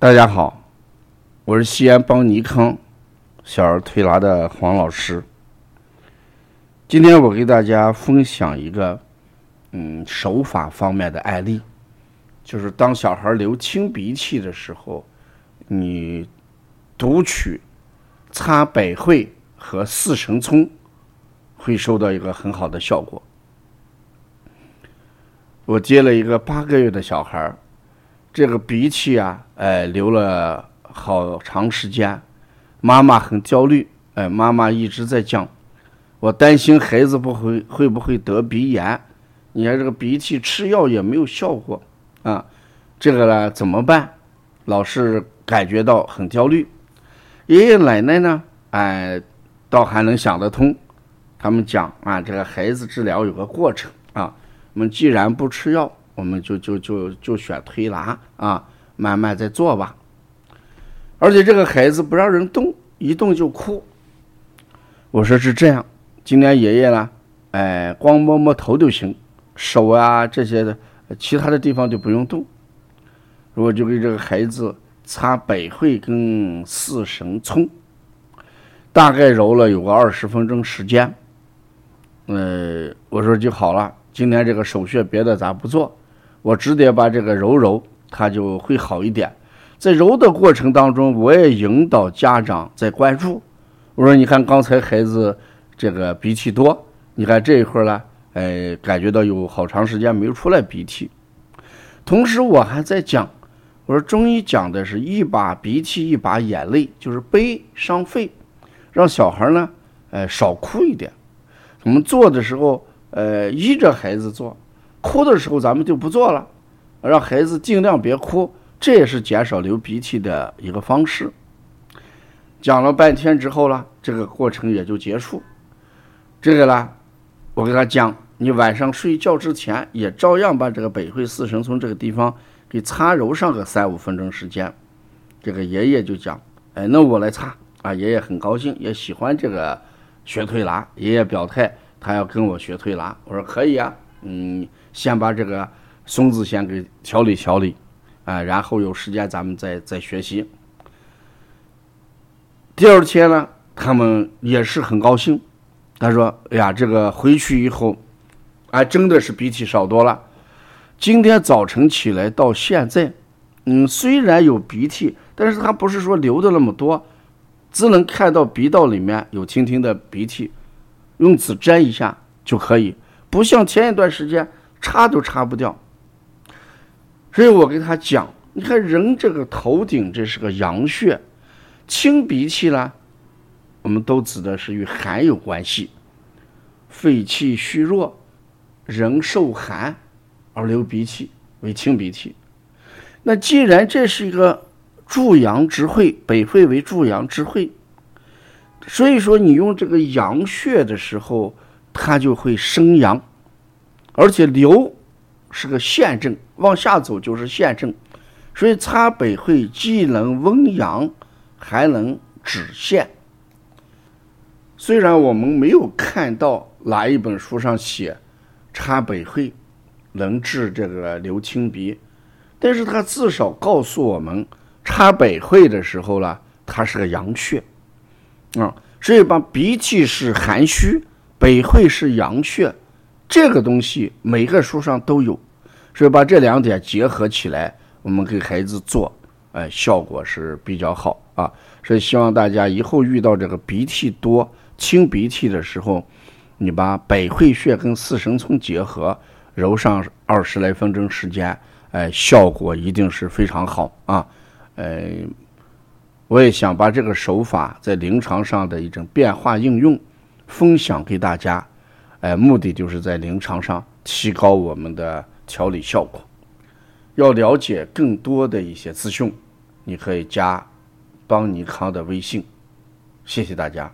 大家好，我是西安邦尼康小儿推拿的黄老师。今天我给大家分享一个嗯手法方面的案例，就是当小孩流清鼻涕的时候，你读取擦百会和四神聪会收到一个很好的效果。我接了一个八个月的小孩儿，这个鼻涕啊，哎，流了好长时间，妈妈很焦虑，哎，妈妈一直在讲，我担心孩子不会会不会得鼻炎，你看这个鼻涕吃药也没有效果啊，这个呢怎么办？老是感觉到很焦虑，爷爷奶奶呢，哎，倒还能想得通，他们讲啊，这个孩子治疗有个过程啊。我们既然不吃药，我们就就就就选推拿啊，慢慢再做吧。而且这个孩子不让人动，一动就哭。我说是这样，今天爷爷呢，哎，光摸摸头就行，手啊这些的，其他的地方就不用动。我就给这个孩子擦百会跟四神聪，大概揉了有个二十分钟时间。呃，我说就好了。今天这个手穴别的咱不做，我直接把这个揉揉，它就会好一点。在揉的过程当中，我也引导家长在关注。我说：“你看刚才孩子这个鼻涕多，你看这一会儿呢，哎，感觉到有好长时间没出来鼻涕。”同时我还在讲，我说中医讲的是一把鼻涕一把眼泪，就是悲伤肺，让小孩呢，哎，少哭一点。我们做的时候。呃，依着孩子做，哭的时候咱们就不做了，让孩子尽量别哭，这也是减少流鼻涕的一个方式。讲了半天之后了，这个过程也就结束。这个呢，我给他讲，你晚上睡觉之前也照样把这个百会四神从这个地方给擦揉上个三五分钟时间。这个爷爷就讲，哎，那我来擦啊，爷爷很高兴，也喜欢这个学推拿，爷爷表态。他要跟我学推拿，我说可以啊，嗯，先把这个松子先给调理调理，啊，然后有时间咱们再再学习。第二天呢，他们也是很高兴，他说：“哎呀，这个回去以后，啊，真的是鼻涕少多了。今天早晨起来到现在，嗯，虽然有鼻涕，但是他不是说流的那么多，只能看到鼻道里面有轻轻的鼻涕。”用纸沾一下就可以，不像前一段时间擦都擦不掉。所以我给他讲，你看人这个头顶这是个阳穴，清鼻涕呢，我们都指的是与寒有关系，肺气虚弱，人受寒而流鼻涕为清鼻涕。那既然这是一个助阳之会，北会为助阳之会。所以说，你用这个阳穴的时候，它就会生阳，而且流是个陷症，往下走就是陷症。所以擦百会既能温阳，还能止陷。虽然我们没有看到哪一本书上写擦百会能治这个流清鼻，但是它至少告诉我们，擦百会的时候呢，它是个阳穴。啊，所以把鼻涕是寒虚，百会是阳穴，这个东西每个书上都有，所以把这两点结合起来，我们给孩子做，哎，效果是比较好啊。所以希望大家以后遇到这个鼻涕多、清鼻涕的时候，你把百会穴跟四神聪结合，揉上二十来分钟时间，哎，效果一定是非常好啊，呃。我也想把这个手法在临床上的一种变化应用分享给大家，哎，目的就是在临床上提高我们的调理效果。要了解更多的一些资讯，你可以加邦尼康的微信。谢谢大家。